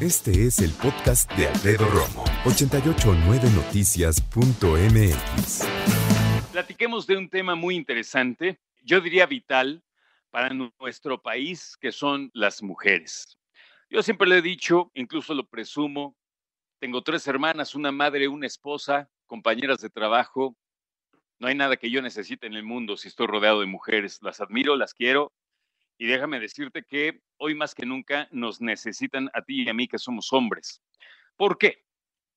Este es el podcast de Alfredo Romo, 889noticias.mx. Platiquemos de un tema muy interesante, yo diría vital para nuestro país, que son las mujeres. Yo siempre le he dicho, incluso lo presumo, tengo tres hermanas, una madre, una esposa, compañeras de trabajo. No hay nada que yo necesite en el mundo si estoy rodeado de mujeres. Las admiro, las quiero. Y déjame decirte que hoy más que nunca nos necesitan a ti y a mí que somos hombres. ¿Por qué?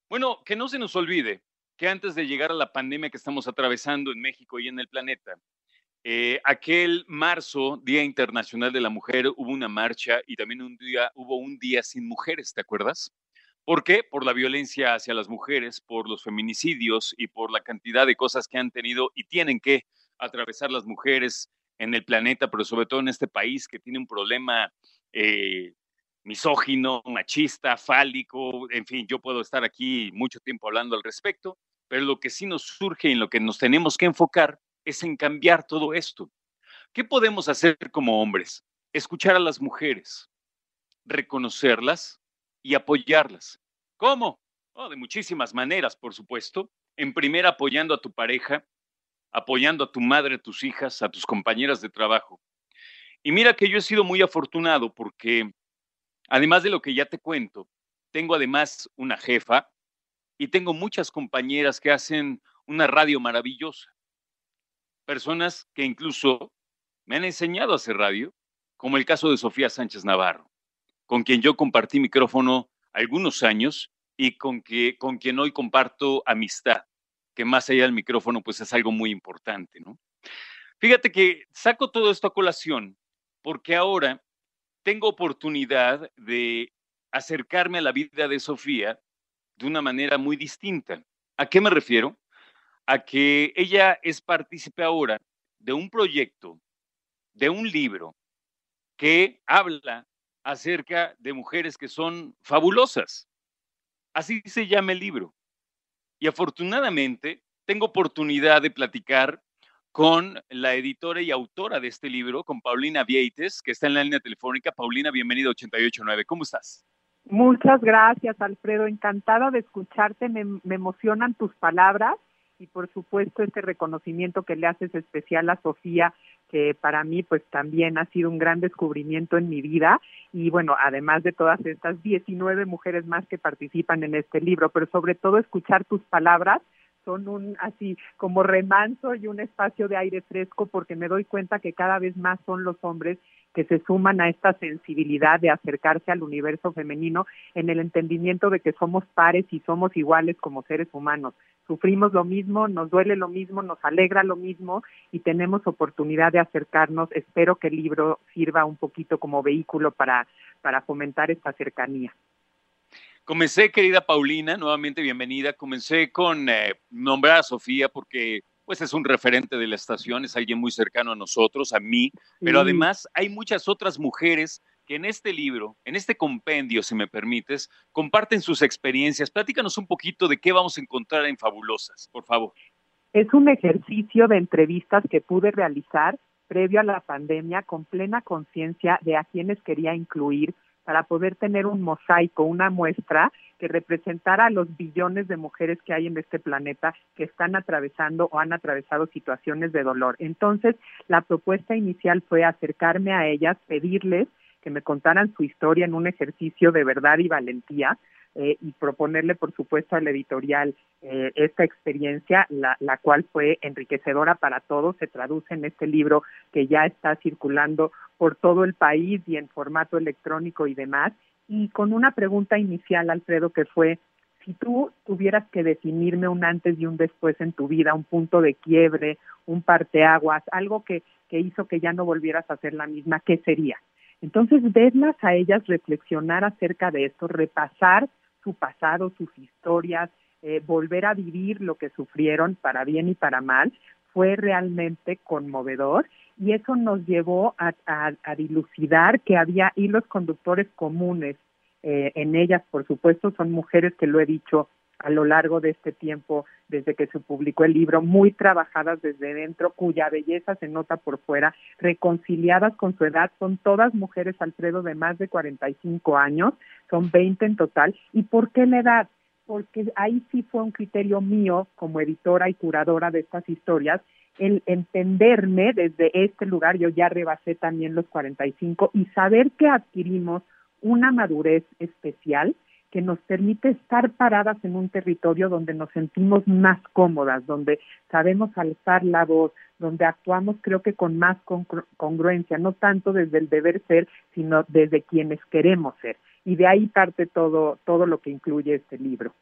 Bueno, que no se nos olvide que antes de llegar a la pandemia que estamos atravesando en México y en el planeta, eh, aquel marzo, Día Internacional de la Mujer, hubo una marcha y también un día, hubo un día sin mujeres, ¿te acuerdas? ¿Por qué? Por la violencia hacia las mujeres, por los feminicidios y por la cantidad de cosas que han tenido y tienen que atravesar las mujeres en el planeta, pero sobre todo en este país que tiene un problema eh, misógino, machista, fálico, en fin, yo puedo estar aquí mucho tiempo hablando al respecto, pero lo que sí nos surge y en lo que nos tenemos que enfocar es en cambiar todo esto. ¿Qué podemos hacer como hombres? Escuchar a las mujeres, reconocerlas y apoyarlas. ¿Cómo? Oh, de muchísimas maneras, por supuesto. En primera, apoyando a tu pareja, apoyando a tu madre, a tus hijas, a tus compañeras de trabajo. Y mira que yo he sido muy afortunado porque, además de lo que ya te cuento, tengo además una jefa y tengo muchas compañeras que hacen una radio maravillosa personas que incluso me han enseñado a hacer radio, como el caso de Sofía Sánchez Navarro, con quien yo compartí micrófono algunos años y con, quien hoy comparto amistad, que más allá del micrófono pues es algo muy importante, ¿no? Fíjate que saco todo esto a colación porque ahora tengo oportunidad de acercarme a la vida de Sofía de una manera muy distinta. ¿A qué me refiero? a que ella es partícipe ahora de un proyecto, de un libro que habla acerca de mujeres que son fabulosas. Así se llama el libro. Y afortunadamente tengo oportunidad de platicar con la editora y autora de este libro, con Paulina Vieites, que está en la línea telefónica. Paulina, bienvenida a 889. ¿Cómo estás? Muchas gracias, Alfredo. Encantada de escucharte. Me, me emocionan tus palabras y por supuesto este reconocimiento que le haces especial a Sofía, que para mí pues también ha sido un gran descubrimiento en mi vida. Y bueno, además de todas estas 19 mujeres más que participan en este libro, pero sobre todo escuchar tus palabras son un así como remanso y un espacio de aire fresco porque me doy cuenta que cada vez más son los hombres que se suman a esta sensibilidad de acercarse al universo femenino en el entendimiento de que somos pares y somos iguales como seres humanos. Sufrimos lo mismo, nos duele lo mismo, nos alegra lo mismo y tenemos oportunidad de acercarnos. Espero que el libro sirva un poquito como vehículo para, para fomentar esta cercanía. Comencé, querida Paulina, nuevamente bienvenida. Comencé con eh, nombrar a Sofía porque pues es un referente de la estación, es alguien muy cercano a nosotros, a mí, pero además hay muchas otras mujeres que en este libro, en este compendio, si me permites, comparten sus experiencias. Platícanos un poquito de qué vamos a encontrar en Fabulosas, por favor. Es un ejercicio de entrevistas que pude realizar previo a la pandemia con plena conciencia de a quienes quería incluir para poder tener un mosaico, una muestra que representara a los billones de mujeres que hay en este planeta que están atravesando o han atravesado situaciones de dolor. Entonces, la propuesta inicial fue acercarme a ellas, pedirles que me contaran su historia en un ejercicio de verdad y valentía, eh, y proponerle, por supuesto, al editorial eh, esta experiencia, la, la, cual fue enriquecedora para todos. Se traduce en este libro que ya está circulando por todo el país y en formato electrónico y demás. Y con una pregunta inicial, Alfredo, que fue, si tú tuvieras que definirme un antes y un después en tu vida, un punto de quiebre, un parteaguas, algo que, que hizo que ya no volvieras a ser la misma, ¿qué sería? Entonces, verlas a ellas reflexionar acerca de esto, repasar su pasado, sus historias, eh, volver a vivir lo que sufrieron para bien y para mal, fue realmente conmovedor y eso nos llevó a, dilucidar que había hilos conductores comunes eh, en ellas, por supuesto, son mujeres que lo he dicho a lo largo de este tiempo, desde que se publicó el libro, muy trabajadas desde dentro, cuya belleza se nota por fuera, reconciliadas con su edad, son todas mujeres, Alfredo, de más de 45 años, son 20 en total. ¿Y por qué la edad? Porque ahí sí fue un criterio mío como editora y curadora de estas historias, el entenderme desde este lugar, yo ya rebasé también los 45 y saber que adquirimos una madurez especial que nos permite estar paradas en un territorio donde nos sentimos más cómodas, donde sabemos alzar la voz, donde actuamos creo que con más congruencia, no tanto desde el deber ser, sino desde quienes queremos ser. Y de ahí parte todo, todo lo que incluye este libro.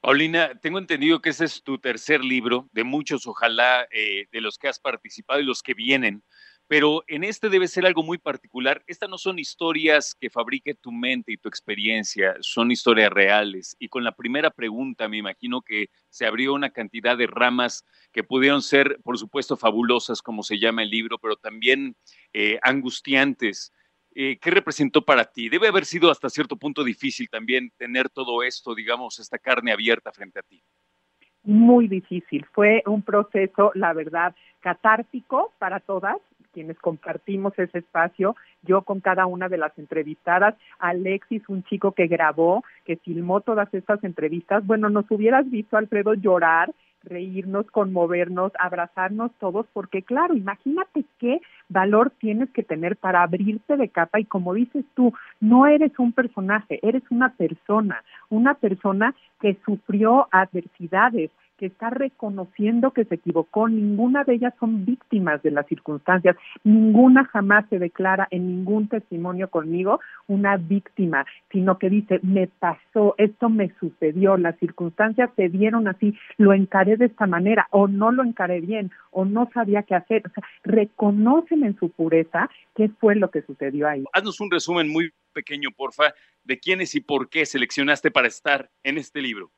Paulina, tengo entendido que ese es tu tercer libro, de muchos, ojalá, eh, de los que has participado y los que vienen pero en este debe ser algo muy particular. Estas no son historias que fabrique tu mente y tu experiencia, son historias reales. Y con la primera pregunta me imagino que se abrió una cantidad de ramas que pudieron ser, por supuesto, fabulosas, como se llama el libro, pero también eh, angustiantes. Eh, ¿Qué representó para ti? Debe haber sido hasta cierto punto difícil también tener todo esto, digamos, esta carne abierta frente a ti muy difícil. Fue un proceso, la verdad, catártico para todas, quienes compartimos ese espacio, yo con cada una de las entrevistadas, Alexis, un chico que grabó, que filmó todas estas entrevistas, bueno, nos hubieras visto, Alfredo, llorar reírnos, conmovernos, abrazarnos todos, porque claro, imagínate qué valor tienes que tener para abrirte de capa. Y como dices tú, no eres un personaje, eres una persona, una persona que sufrió adversidades, que está reconociendo que se equivocó, ninguna de ellas son víctimas de las circunstancias, ninguna jamás se declara en ningún testimonio conmigo una víctima, sino que dice, me pasó, esto me sucedió, las circunstancias se dieron así, lo encaré de esta manera, o no lo encaré bien, o no sabía qué hacer, o sea, reconocen en su pureza qué fue lo que sucedió ahí. Haznos un resumen muy pequeño, porfa, de quiénes y por qué seleccionaste para estar en este libro.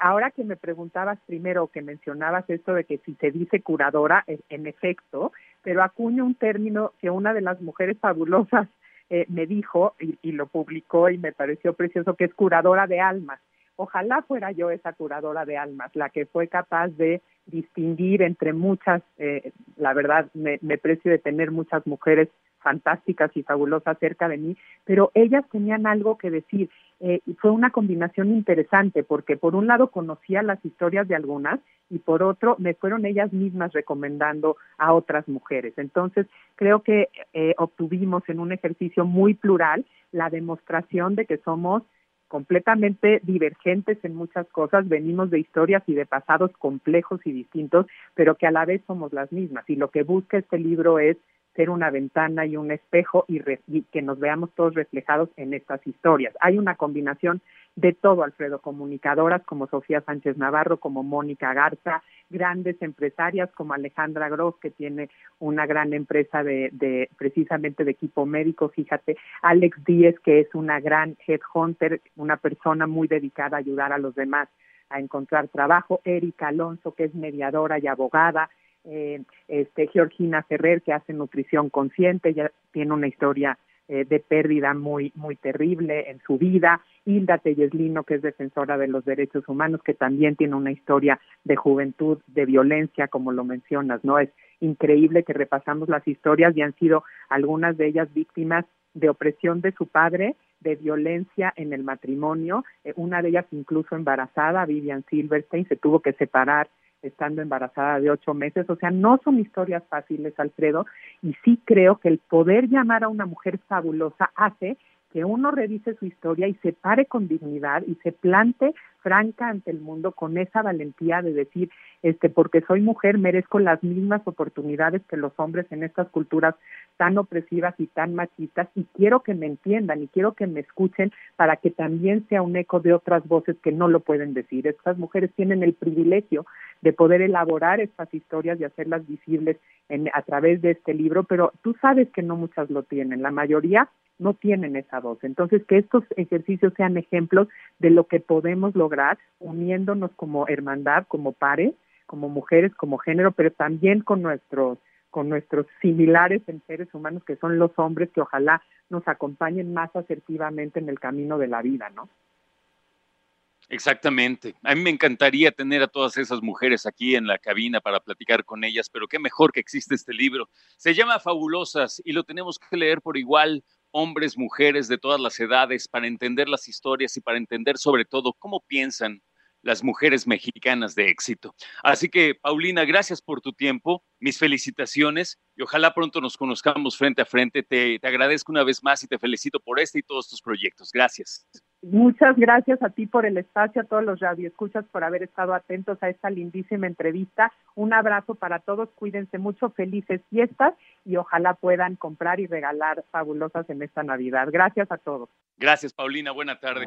Ahora que me preguntabas primero, que mencionabas esto de que si se dice curadora, en efecto, pero acuño un término que una de las mujeres fabulosas eh, me dijo y, lo publicó y me pareció precioso, que es curadora de almas. Ojalá fuera yo esa curadora de almas, la que fue capaz de distinguir entre muchas, eh, la verdad me, me precio de tener muchas mujeres fantásticas y fabulosas cerca de mí, pero ellas tenían algo que decir. Eh, fue una combinación interesante porque por un lado conocía las historias de algunas y por otro me fueron ellas mismas recomendando a otras mujeres. Entonces creo que eh, obtuvimos en un ejercicio muy plural la demostración de que somos completamente divergentes en muchas cosas, venimos de historias y de pasados complejos y distintos, pero que a la vez somos las mismas. Y lo que busca este libro es ser una ventana y un espejo y, que nos veamos todos reflejados en estas historias. Hay una combinación de todo, Alfredo, comunicadoras como Sofía Sánchez Navarro, como Mónica Garza, grandes empresarias como Alejandra Gross, que tiene una gran empresa de, de precisamente de equipo médico, fíjate, Alex Díez, que es una gran headhunter, una persona muy dedicada a ayudar a los demás a encontrar trabajo, Erika Alonso, que es mediadora y abogada, eh, este, Georgina Ferrer, que hace nutrición consciente, ya tiene una historia eh, de pérdida muy, muy terrible en su vida, Hilda Telleslino, que es defensora de los derechos humanos, que también tiene una historia de juventud, de violencia, como lo mencionas, ¿no? Es increíble que repasamos las historias y han sido algunas de ellas víctimas de opresión de su padre, de violencia en el matrimonio, eh, una de ellas incluso embarazada, Vivian Silverstein, se tuvo que separar estando embarazada de ocho meses. O sea, no son historias fáciles, Alfredo, y sí creo que el poder llamar a una mujer fabulosa hace que uno revise su historia y se pare con dignidad y se plante franca ante el mundo con esa valentía de decir, este, porque soy mujer merezco las mismas oportunidades que los hombres en estas culturas tan opresivas y tan machistas y quiero que me entiendan y quiero que me escuchen para que también sea un eco de otras voces que no lo pueden decir. Estas mujeres tienen el privilegio de poder elaborar estas historias y hacerlas visibles en, a través de este libro, pero tú sabes que no muchas lo tienen, la mayoría no tienen esa voz. Entonces, que estos ejercicios sean ejemplos de lo que podemos lograr uniéndonos como hermandad, como pares, como mujeres, como género, pero también con nuestros con nuestros similares en seres humanos que son los hombres que ojalá nos acompañen más asertivamente en el camino de la vida, ¿no? Exactamente. A mí me encantaría tener a todas esas mujeres aquí en la cabina para platicar con ellas, pero qué mejor que existe este libro. Se llama Fabulosas y lo tenemos que leer por igual hombres, mujeres de todas las edades, para entender las historias y para entender sobre todo cómo piensan las mujeres mexicanas de éxito. Así que, Paulina, gracias por tu tiempo, mis felicitaciones y ojalá pronto nos conozcamos frente a frente. Te, te, agradezco una vez más y te felicito por este y todos tus proyectos. Gracias. Muchas gracias a ti por el espacio, a todos los radioescuchas por haber estado atentos a esta lindísima entrevista. Un abrazo para todos, cuídense mucho, felices fiestas y ojalá puedan comprar y regalar fabulosas en esta Navidad. Gracias a todos. Gracias, Paulina. Buena tarde.